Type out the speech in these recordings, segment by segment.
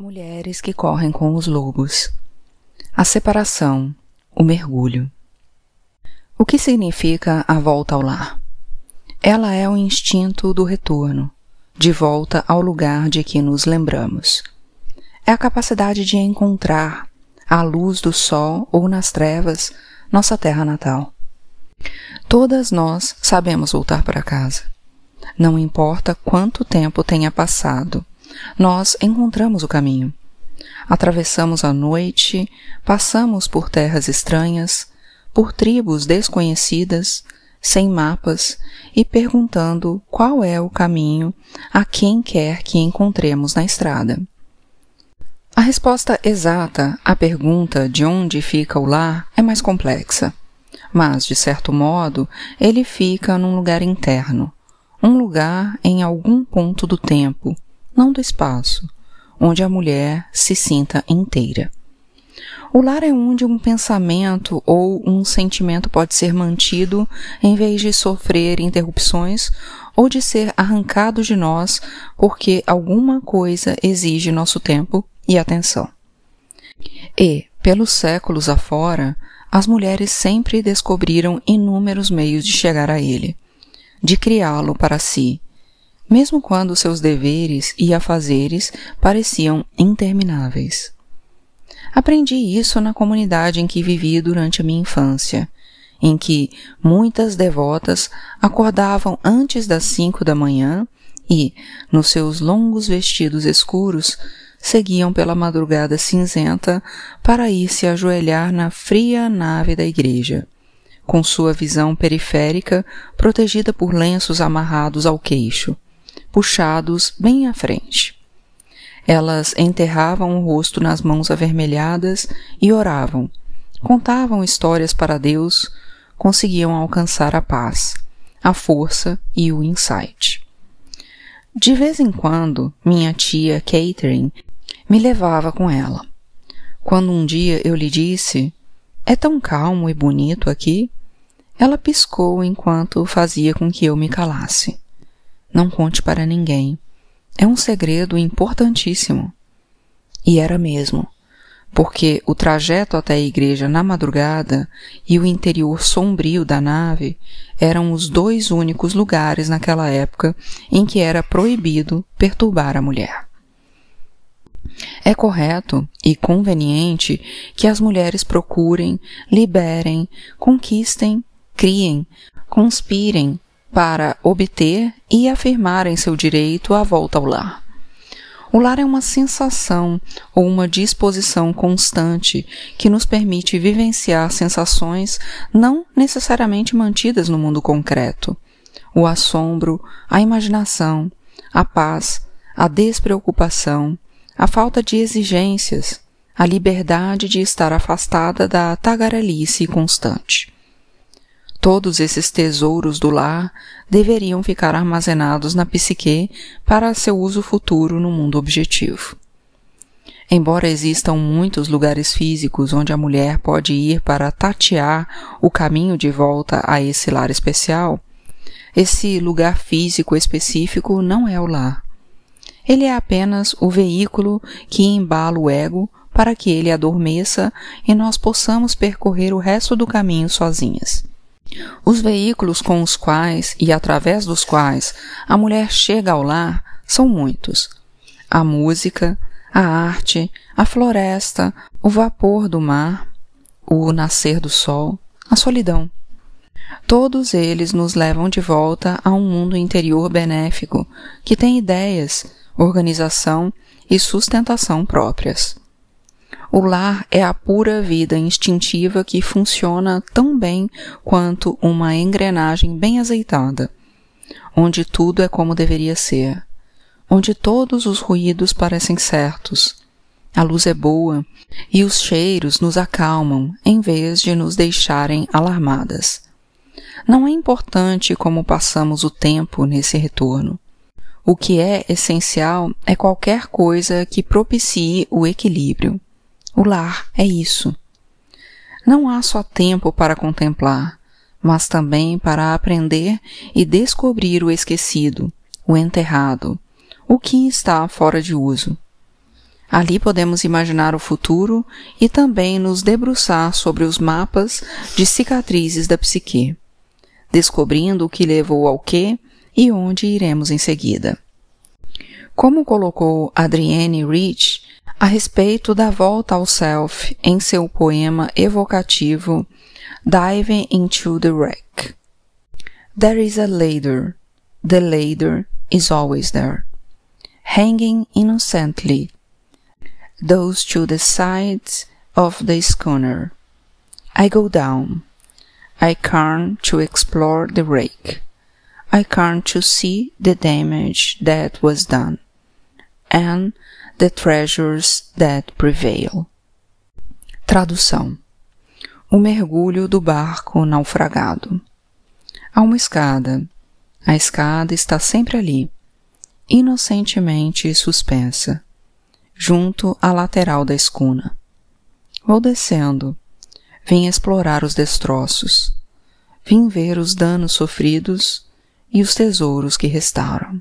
Mulheres que correm com os lobos. A separação, o mergulho. O que significa a volta ao lar? Ela é o instinto do retorno, de volta ao lugar de que nos lembramos. É a capacidade de encontrar, à luz do sol ou nas trevas, nossa terra natal. Todas nós sabemos voltar para casa. Não importa quanto tempo tenha passado nós encontramos o caminho. Atravessamos a noite, passamos por terras estranhas, por tribos desconhecidas, sem mapas e perguntando qual é o caminho a quem quer que encontremos na estrada. A resposta exata à pergunta de onde fica o lar é mais complexa, mas, de certo modo, ele fica num lugar interno, um lugar em algum ponto do tempo, não do espaço, onde a mulher se sinta inteira. O lar é onde um pensamento ou um sentimento pode ser mantido em vez de sofrer interrupções ou de ser arrancado de nós porque alguma coisa exige nosso tempo e atenção. E, pelos séculos afora, as mulheres sempre descobriram inúmeros meios de chegar a ele, de criá-lo para si, mesmo quando seus deveres e afazeres pareciam intermináveis. Aprendi isso na comunidade em que vivi durante a minha infância, em que muitas devotas acordavam antes das cinco da manhã e, nos seus longos vestidos escuros, seguiam pela madrugada cinzenta para ir se ajoelhar na fria nave da igreja, com sua visão periférica protegida por lenços amarrados ao queixo puxados bem à frente. Elas enterravam o rosto nas mãos avermelhadas e oravam, contavam histórias para Deus, conseguiam alcançar a paz, a força e o insight. De vez em quando, minha tia Catherine me levava com ela. Quando um dia eu lhe disse: É tão calmo e bonito aqui, ela piscou enquanto fazia com que eu me calasse. Não conte para ninguém. É um segredo importantíssimo. E era mesmo, porque o trajeto até a igreja na madrugada e o interior sombrio da nave eram os dois únicos lugares naquela época em que era proibido perturbar a mulher. É correto e conveniente que as mulheres procurem, liberem, conquistem, criem, conspirem, para obter e afirmarem seu direito à volta ao lar. O lar é uma sensação ou uma disposição constante que nos permite vivenciar sensações não necessariamente mantidas no mundo concreto. O assombro, a imaginação, a paz, a despreocupação, a falta de exigências, a liberdade de estar afastada da tagarelice constante. Todos esses tesouros do lar deveriam ficar armazenados na psique para seu uso futuro no mundo objetivo. Embora existam muitos lugares físicos onde a mulher pode ir para tatear o caminho de volta a esse lar especial, esse lugar físico específico não é o lar. Ele é apenas o veículo que embala o ego para que ele adormeça e nós possamos percorrer o resto do caminho sozinhas. Os veículos com os quais e através dos quais a mulher chega ao lar são muitos: a música, a arte, a floresta, o vapor do mar, o nascer do sol, a solidão. Todos eles nos levam de volta a um mundo interior benéfico que tem ideias, organização e sustentação próprias. O lar é a pura vida instintiva que funciona tão bem quanto uma engrenagem bem azeitada, onde tudo é como deveria ser, onde todos os ruídos parecem certos. A luz é boa e os cheiros nos acalmam em vez de nos deixarem alarmadas. Não é importante como passamos o tempo nesse retorno. O que é essencial é qualquer coisa que propicie o equilíbrio. O lar é isso. Não há só tempo para contemplar, mas também para aprender e descobrir o esquecido, o enterrado, o que está fora de uso. Ali podemos imaginar o futuro e também nos debruçar sobre os mapas de cicatrizes da psique, descobrindo o que levou ao que e onde iremos em seguida. Como colocou Adrienne Rich a respeito da volta ao self em seu poema evocativo Diving into the Wreck. There is a ladder. The ladder is always there, hanging innocently those to the sides of the schooner. I go down. I turn to explore the wreck. I turn to see the damage that was done and the treasures that prevail. Tradução: O mergulho do barco naufragado. Há uma escada. A escada está sempre ali, inocentemente suspensa junto à lateral da escuna. Vou descendo. Vim explorar os destroços. Vim ver os danos sofridos e os tesouros que restaram.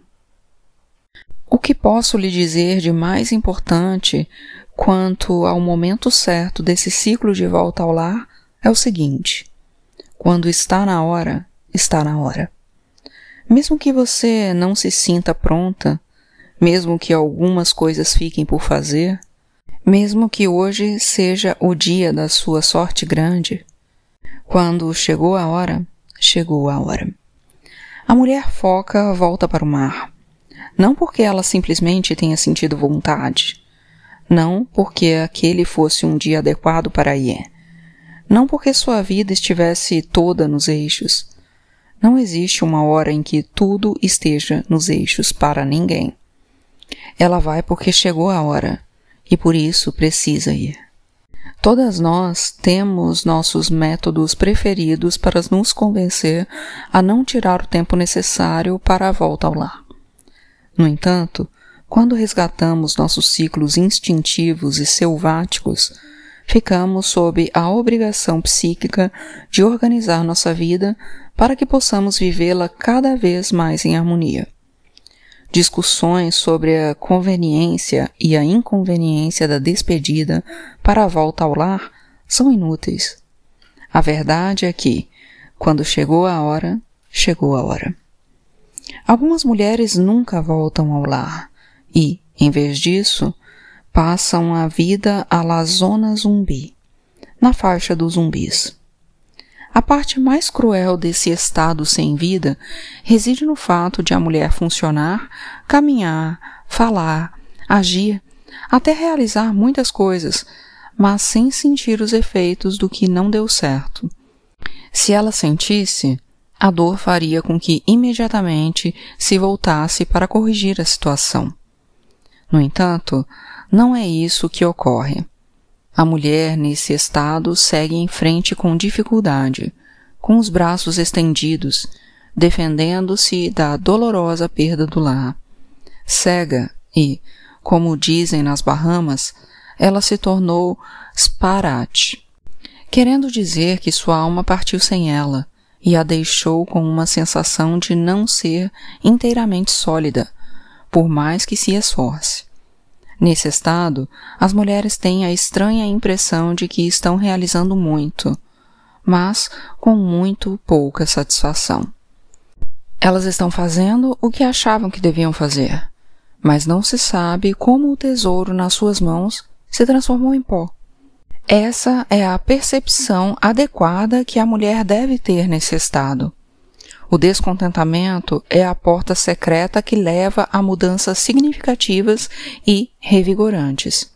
O que posso lhe dizer de mais importante quanto ao momento certo desse ciclo de volta ao lar é o seguinte: quando está na hora, está na hora. Mesmo que você não se sinta pronta, mesmo que algumas coisas fiquem por fazer, mesmo que hoje seja o dia da sua sorte grande, quando chegou a hora, chegou a hora. A mulher foca volta para o mar, não porque ela simplesmente tenha sentido vontade, não porque aquele fosse um dia adequado para ir, não porque sua vida estivesse toda nos eixos. Não existe uma hora em que tudo esteja nos eixos para ninguém. Ela vai porque chegou a hora e por isso precisa ir. Todas nós temos nossos métodos preferidos para nos convencer a não tirar o tempo necessário para a volta ao lar. No entanto, quando resgatamos nossos ciclos instintivos e selváticos, ficamos sob a obrigação psíquica de organizar nossa vida para que possamos vivê-la cada vez mais em harmonia discussões sobre a conveniência e a inconveniência da despedida para a volta ao lar são inúteis. A verdade é que, quando chegou a hora, chegou a hora. Algumas mulheres nunca voltam ao lar e, em vez disso, passam a vida à la zona zumbi, na faixa dos zumbis. A parte mais cruel desse estado sem vida reside no fato de a mulher funcionar, caminhar, falar, agir, até realizar muitas coisas, mas sem sentir os efeitos do que não deu certo. Se ela sentisse, a dor faria com que imediatamente se voltasse para corrigir a situação. No entanto, não é isso que ocorre. A mulher, nesse estado, segue em frente com dificuldade, com os braços estendidos, defendendo-se da dolorosa perda do lar. Cega e, como dizem nas Bahamas, ela se tornou sparat, querendo dizer que sua alma partiu sem ela e a deixou com uma sensação de não ser inteiramente sólida, por mais que se esforce. Nesse estado, as mulheres têm a estranha impressão de que estão realizando muito, mas com muito pouca satisfação. Elas estão fazendo o que achavam que deviam fazer, mas não se sabe como o tesouro nas suas mãos se transformou em pó. Essa é a percepção adequada que a mulher deve ter nesse estado. O descontentamento é a porta secreta que leva a mudanças significativas e revigorantes.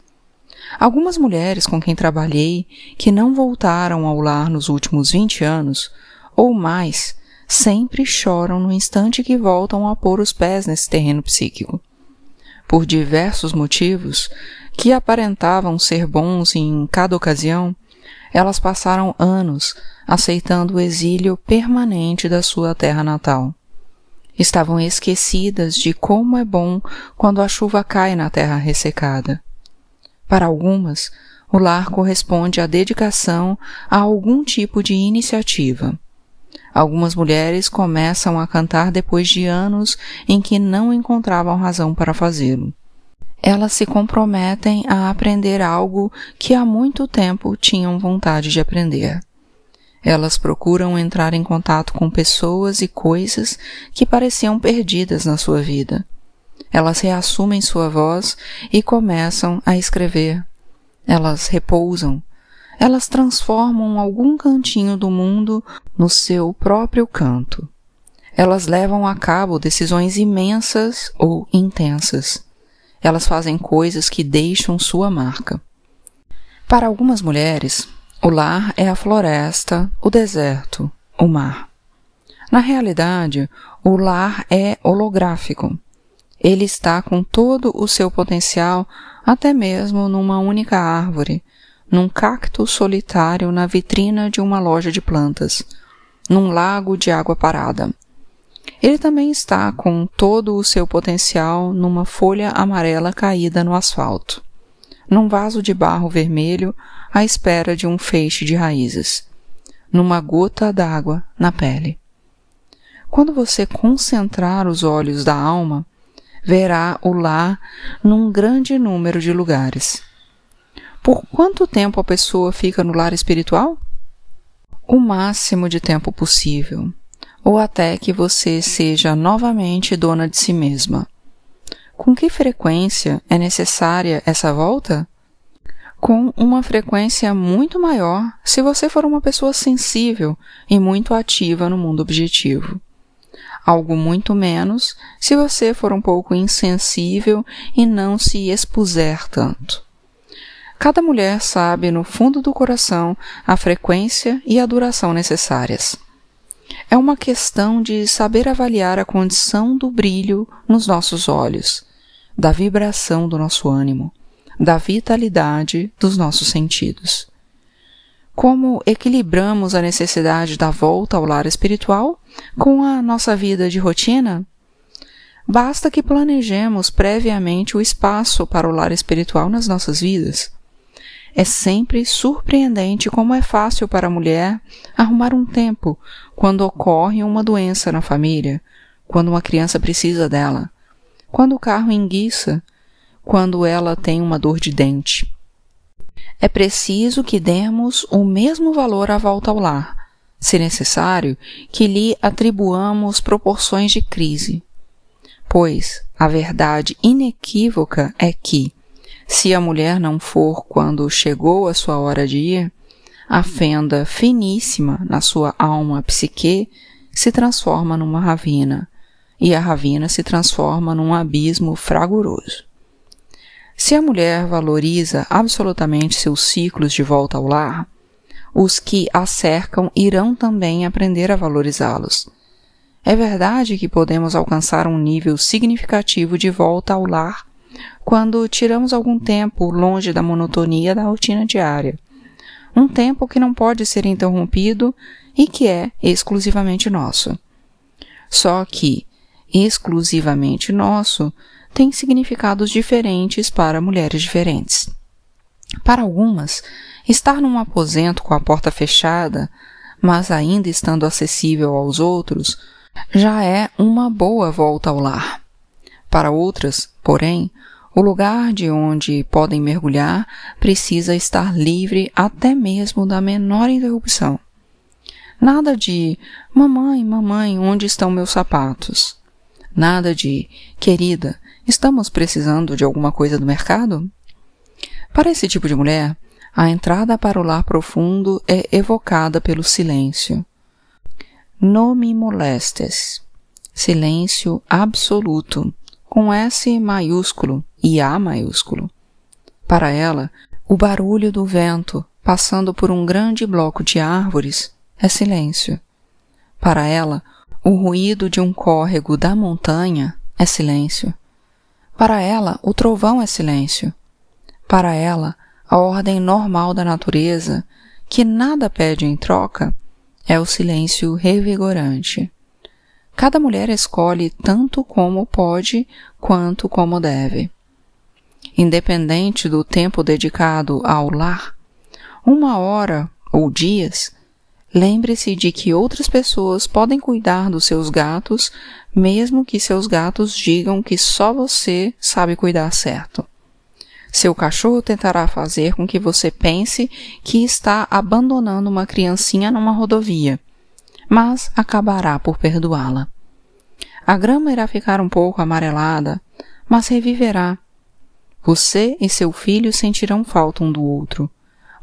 Algumas mulheres com quem trabalhei que não voltaram ao lar nos últimos 20 anos, ou mais, sempre choram no instante que voltam a pôr os pés nesse terreno psíquico. Por diversos motivos, que aparentavam ser bons em cada ocasião, elas passaram anos aceitando o exílio permanente da sua terra natal. Estavam esquecidas de como é bom quando a chuva cai na terra ressecada. Para algumas, o lar corresponde à dedicação a algum tipo de iniciativa. Algumas mulheres começam a cantar depois de anos em que não encontravam razão para fazê-lo. elas se comprometem a aprender algo que há muito tempo tinham vontade de aprender. Elas procuram entrar em contato com pessoas e coisas que pareciam perdidas na sua vida. Elas reassumem sua voz e começam a escrever. Elas repousam. Elas transformam algum cantinho do mundo no seu próprio canto. Elas levam a cabo decisões imensas ou intensas. Elas fazem coisas que deixam sua marca. Para algumas mulheres, o lar é a floresta, o deserto, o mar. Na realidade, o lar é holográfico. Ele está com todo o seu potencial até mesmo numa única árvore, num cacto solitário na vitrina de uma loja de plantas, num lago de água parada. Ele também está com todo o seu potencial numa folha amarela caída no asfalto num vaso de barro vermelho à espera de um feixe de raízes, numa gota d'água na pele. Quando você concentrar os olhos da alma, verá o lar num grande número de lugares. Por quanto tempo a pessoa fica no lar espiritual? O máximo de tempo possível, ou até que você seja novamente dona de si mesma. Com que frequência é necessária essa volta? Com uma frequência muito maior se você for uma pessoa sensível e muito ativa no mundo objetivo. Algo muito menos se você for um pouco insensível e não se expuser tanto. Cada mulher sabe no fundo do coração a frequência e a duração necessárias. É uma questão de saber avaliar a condição do brilho nos nossos olhos da vibração do nosso ânimo, da vitalidade dos nossos sentidos. Como equilibramos a necessidade da volta ao lar espiritual com a nossa vida de rotina? Basta que planejemos previamente o espaço para o lar espiritual nas nossas vidas. É sempre surpreendente como é fácil para a mulher arrumar um tempo quando ocorre uma doença na família, quando uma criança precisa dela, quando o carro enguiça, quando ela tem uma dor de dente. É preciso que demos o mesmo valor à volta ao lar, se necessário, que lhe atribuamos proporções de crise. Pois a verdade inequívoca é que, se a mulher não for quando chegou a sua hora de ir, a fenda finíssima na sua alma psique se transforma numa ravina, e a ravina se transforma num abismo fragoroso. Se a mulher valoriza absolutamente seus ciclos de volta ao lar, os que a cercam irão também aprender a valorizá-los. É verdade que podemos alcançar um nível significativo de volta ao lar quando tiramos algum tempo longe da monotonia da rotina diária. Um tempo que não pode ser interrompido e que é exclusivamente nosso. Só que, exclusivamente nosso tem significados diferentes para mulheres diferentes. Para algumas, estar num aposento com a porta fechada, mas ainda estando acessível aos outros, já é uma boa volta ao lar. Para outras, porém, o lugar de onde podem mergulhar precisa estar livre até mesmo da menor interrupção. Nada de mamãe, mamãe, onde estão meus sapatos? Nada de querida, estamos precisando de alguma coisa do mercado? Para esse tipo de mulher, a entrada para o lar profundo é evocada pelo silêncio. Não me molestes. Silêncio absoluto, com S maiúsculo e A maiúsculo. Para ela, o barulho do vento passando por um grande bloco de árvores é silêncio. Para ela, o ruído de um córrego da montanha é silêncio. Para ela, o trovão é silêncio. Para ela, a ordem normal da natureza, que nada pede em troca, é o silêncio revigorante. Cada mulher escolhe tanto como pode quanto como deve. Independente do tempo dedicado ao lar, uma hora ou dias Lembre-se de que outras pessoas podem cuidar dos seus gatos, mesmo que seus gatos digam que só você sabe cuidar certo. Seu cachorro tentará fazer com que você pense que está abandonando uma criancinha numa rodovia, mas acabará por perdoá-la. A grama irá ficar um pouco amarelada, mas reviverá. Você e seu filho sentirão falta um do outro,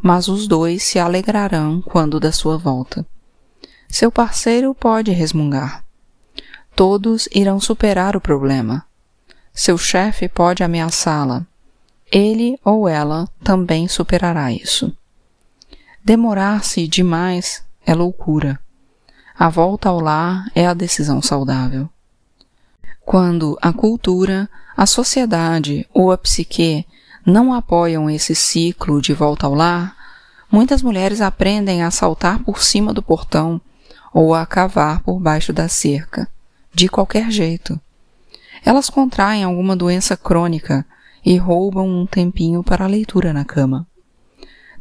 mas os dois se alegrarão quando da sua volta. Seu parceiro pode resmungar. Todos irão superar o problema. Seu chefe pode ameaçá-la ele ou ela também superará isso. Demorar-se demais é loucura. A volta ao lar é a decisão saudável. Quando a cultura, a sociedade ou a psique não apoiam esse ciclo de volta ao lar, muitas mulheres aprendem a saltar por cima do portão ou a cavar por baixo da cerca, de qualquer jeito. Elas contraem alguma doença crônica e roubam um tempinho para a leitura na cama.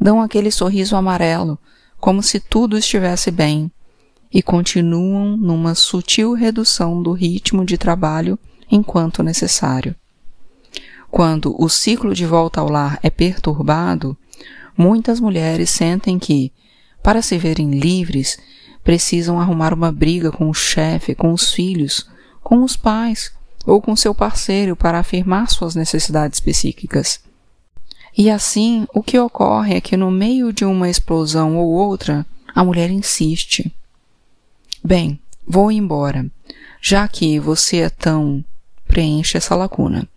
Dão aquele sorriso amarelo, como se tudo estivesse bem, e continuam numa sutil redução do ritmo de trabalho enquanto necessário. Quando o ciclo de volta ao lar é perturbado, muitas mulheres sentem que, para se verem livres, precisam arrumar uma briga com o chefe, com os filhos, com os pais, ou com seu parceiro para afirmar suas necessidades psíquicas. E assim, o que ocorre é que no meio de uma explosão ou outra, a mulher insiste. Bem, vou embora, já que você é tão. preenche essa lacuna.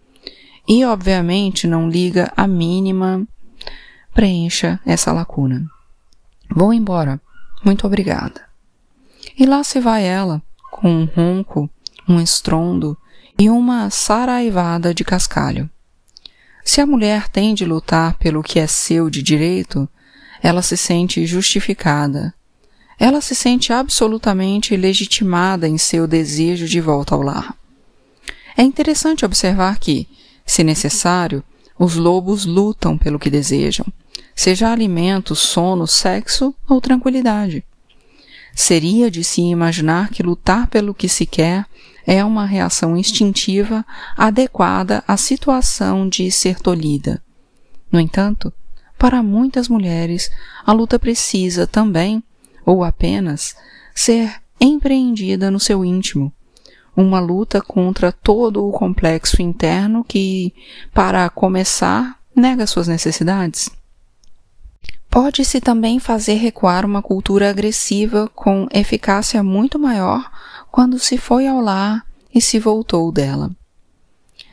E, obviamente, não liga a mínima. preencha essa lacuna. Vou embora. Muito obrigada. E lá se vai ela, com um ronco, um estrondo, e uma saraivada de cascalho. Se a mulher tem de lutar pelo que é seu de direito, ela se sente justificada. Ela se sente absolutamente legitimada em seu desejo de volta ao lar. É interessante observar que, se necessário, os lobos lutam pelo que desejam, seja alimento, sono, sexo ou tranquilidade. Seria de se imaginar que lutar pelo que se quer é uma reação instintiva adequada à situação de ser tolhida. No entanto, para muitas mulheres, a luta precisa também, ou apenas, ser empreendida no seu íntimo. Uma luta contra todo o complexo interno que, para começar, nega suas necessidades. Pode-se também fazer recuar uma cultura agressiva com eficácia muito maior quando se foi ao lar e se voltou dela.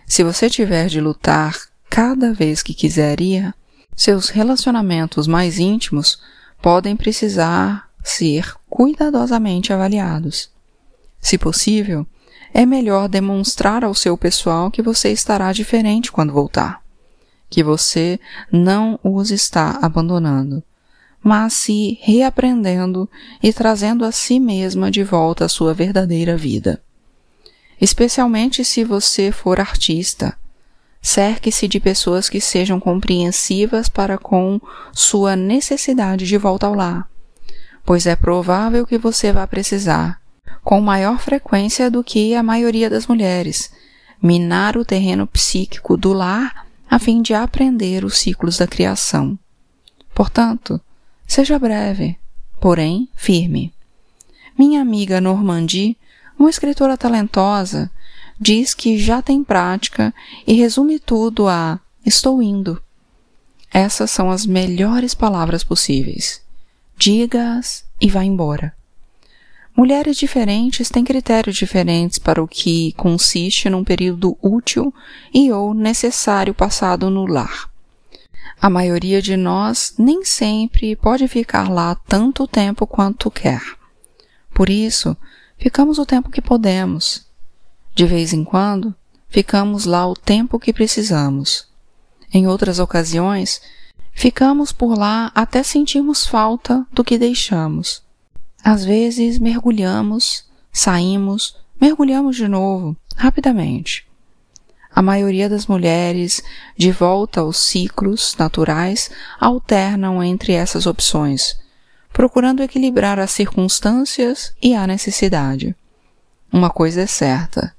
Se você tiver de lutar cada vez que quiser ir, seus relacionamentos mais íntimos podem precisar ser cuidadosamente avaliados. Se possível, é melhor demonstrar ao seu pessoal que você estará diferente quando voltar, que você não os está abandonando, mas se reaprendendo e trazendo a si mesma de volta à sua verdadeira vida. Especialmente se você for artista. Cerque-se de pessoas que sejam compreensivas para com sua necessidade de volta ao lar, pois é provável que você vá precisar, com maior frequência do que a maioria das mulheres, minar o terreno psíquico do lar a fim de aprender os ciclos da criação. Portanto, Seja breve, porém firme. Minha amiga Normandie, uma escritora talentosa, diz que já tem prática e resume tudo a estou indo. Essas são as melhores palavras possíveis. Diga-as e vá embora. Mulheres diferentes têm critérios diferentes para o que consiste num período útil e ou necessário passado no lar. A maioria de nós nem sempre pode ficar lá tanto tempo quanto quer. Por isso, ficamos o tempo que podemos. De vez em quando, ficamos lá o tempo que precisamos. Em outras ocasiões, ficamos por lá até sentirmos falta do que deixamos. Às vezes, mergulhamos, saímos, mergulhamos de novo, rapidamente a maioria das mulheres, de volta aos ciclos naturais, alternam entre essas opções, procurando equilibrar as circunstâncias e a necessidade. Uma coisa é certa: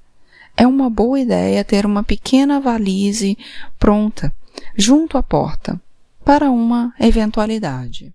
é uma boa ideia ter uma pequena valise pronta, junto à porta, para uma eventualidade.